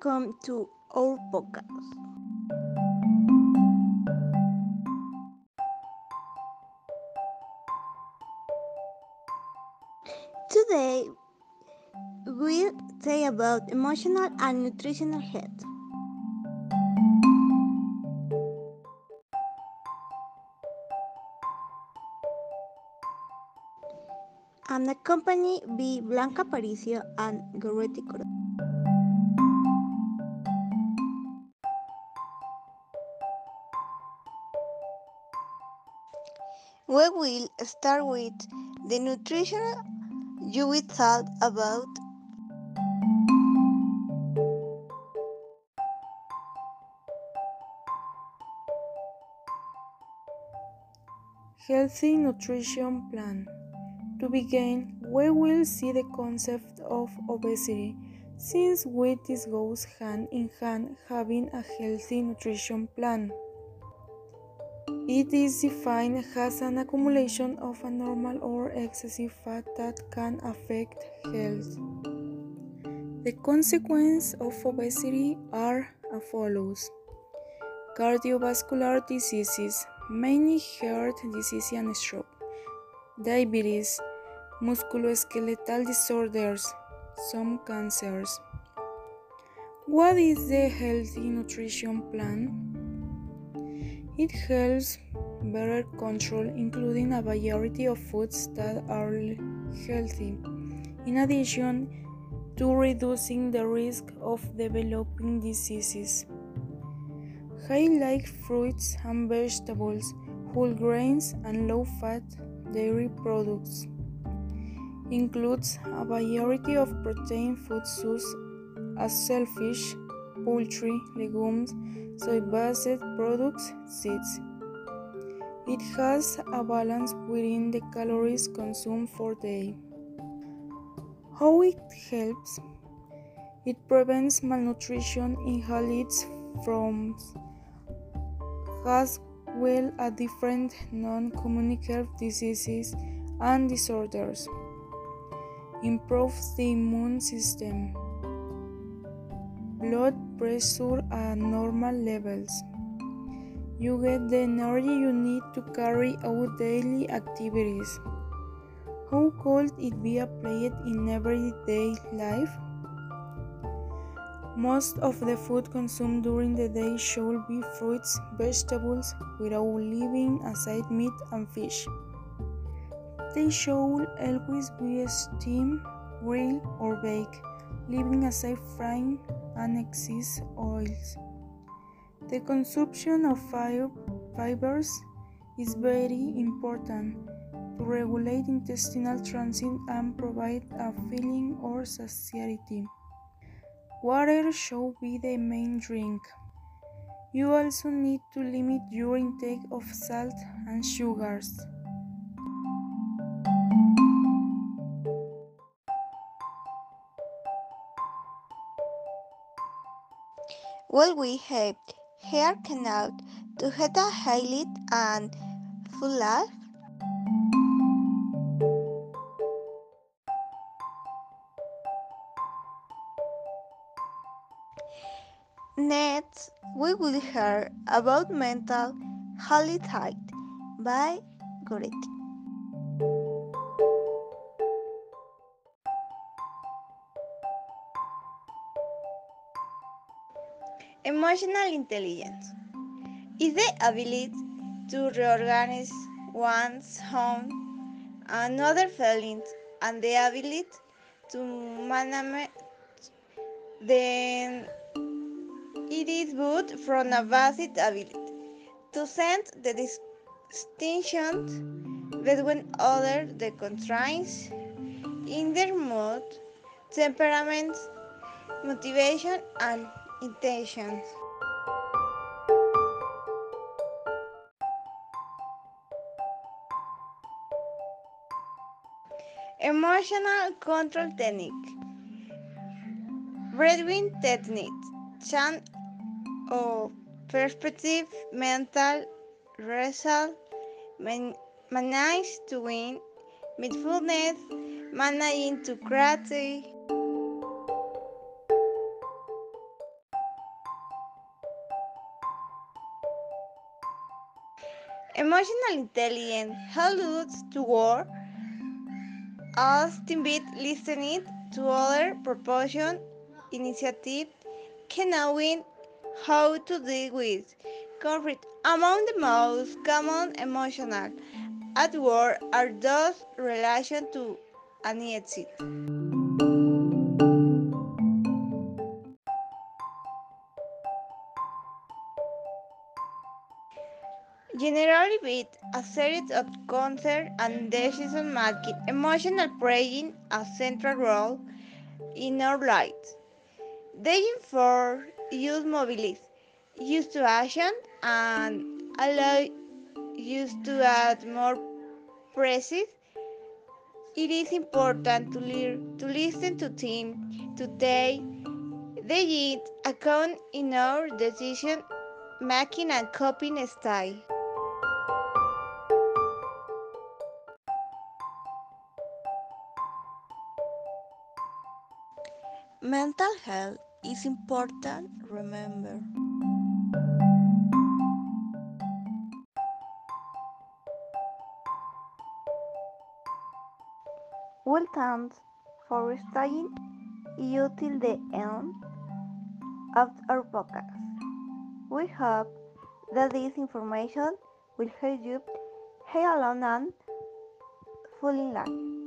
Welcome to our podcast. Today, we'll say about emotional and nutritional health. I'm accompanied by Blanca Paricio and Goretti Coro. We will start with the nutrition you will talk about Healthy nutrition plan. To begin, we will see the concept of obesity, since this goes hand in hand having a healthy nutrition plan. It is defined as an accumulation of abnormal or excessive fat that can affect health. The consequences of obesity are as follows cardiovascular diseases, mainly heart disease and stroke, diabetes, musculoskeletal disorders, some cancers. What is the healthy nutrition plan? It helps better control, including a variety of foods that are healthy, in addition to reducing the risk of developing diseases. Highlight fruits and vegetables, whole grains, and low fat dairy products. Includes a variety of protein foods such as shellfish, poultry, legumes, soy-based products, seeds. It has a balance within the calories consumed for day. How it helps? It prevents malnutrition in its forms, as well as different non-communicable diseases and disorders. Improves the immune system blood pressure at normal levels. You get the energy you need to carry out daily activities. How could it be applied in everyday life? Most of the food consumed during the day should be fruits, vegetables, without leaving aside meat and fish. They should always be steamed, grilled, or baked, leaving aside frying and excess oils. The consumption of fibers is very important to regulate intestinal transit and provide a feeling of satiety. Water should be the main drink. You also need to limit your intake of salt and sugars. Well, we have hair canal to have a highlight and full life. Next, we will hear about mental health by Goretti. Emotional intelligence is the ability to reorganize one's own and other feelings and the ability to manage them. It is good from a basic ability to sense the distinctions between other the constraints in their mood, temperament, motivation, and intentions. Emotional control technique. Breathing technique. Chant or perspective, mental result, man- manage to win, mindfulness, managing to create. Emotional intelligence helps to work as teammates listening to other proposition initiative can knowing how to deal with conflict. Among the most common emotional at work are those relation to anxiety. With a series of concern and decision making, emotional playing a central role in our lives. They inform, use mobilize, use to action, and allow use to add more precise. It is important to, learn, to listen to team, today. they into account in our decision making and coping style. Mental health is important, remember. Well, thanks for staying you till the end of our podcast. We hope that this information will help you heal alone and fall in love.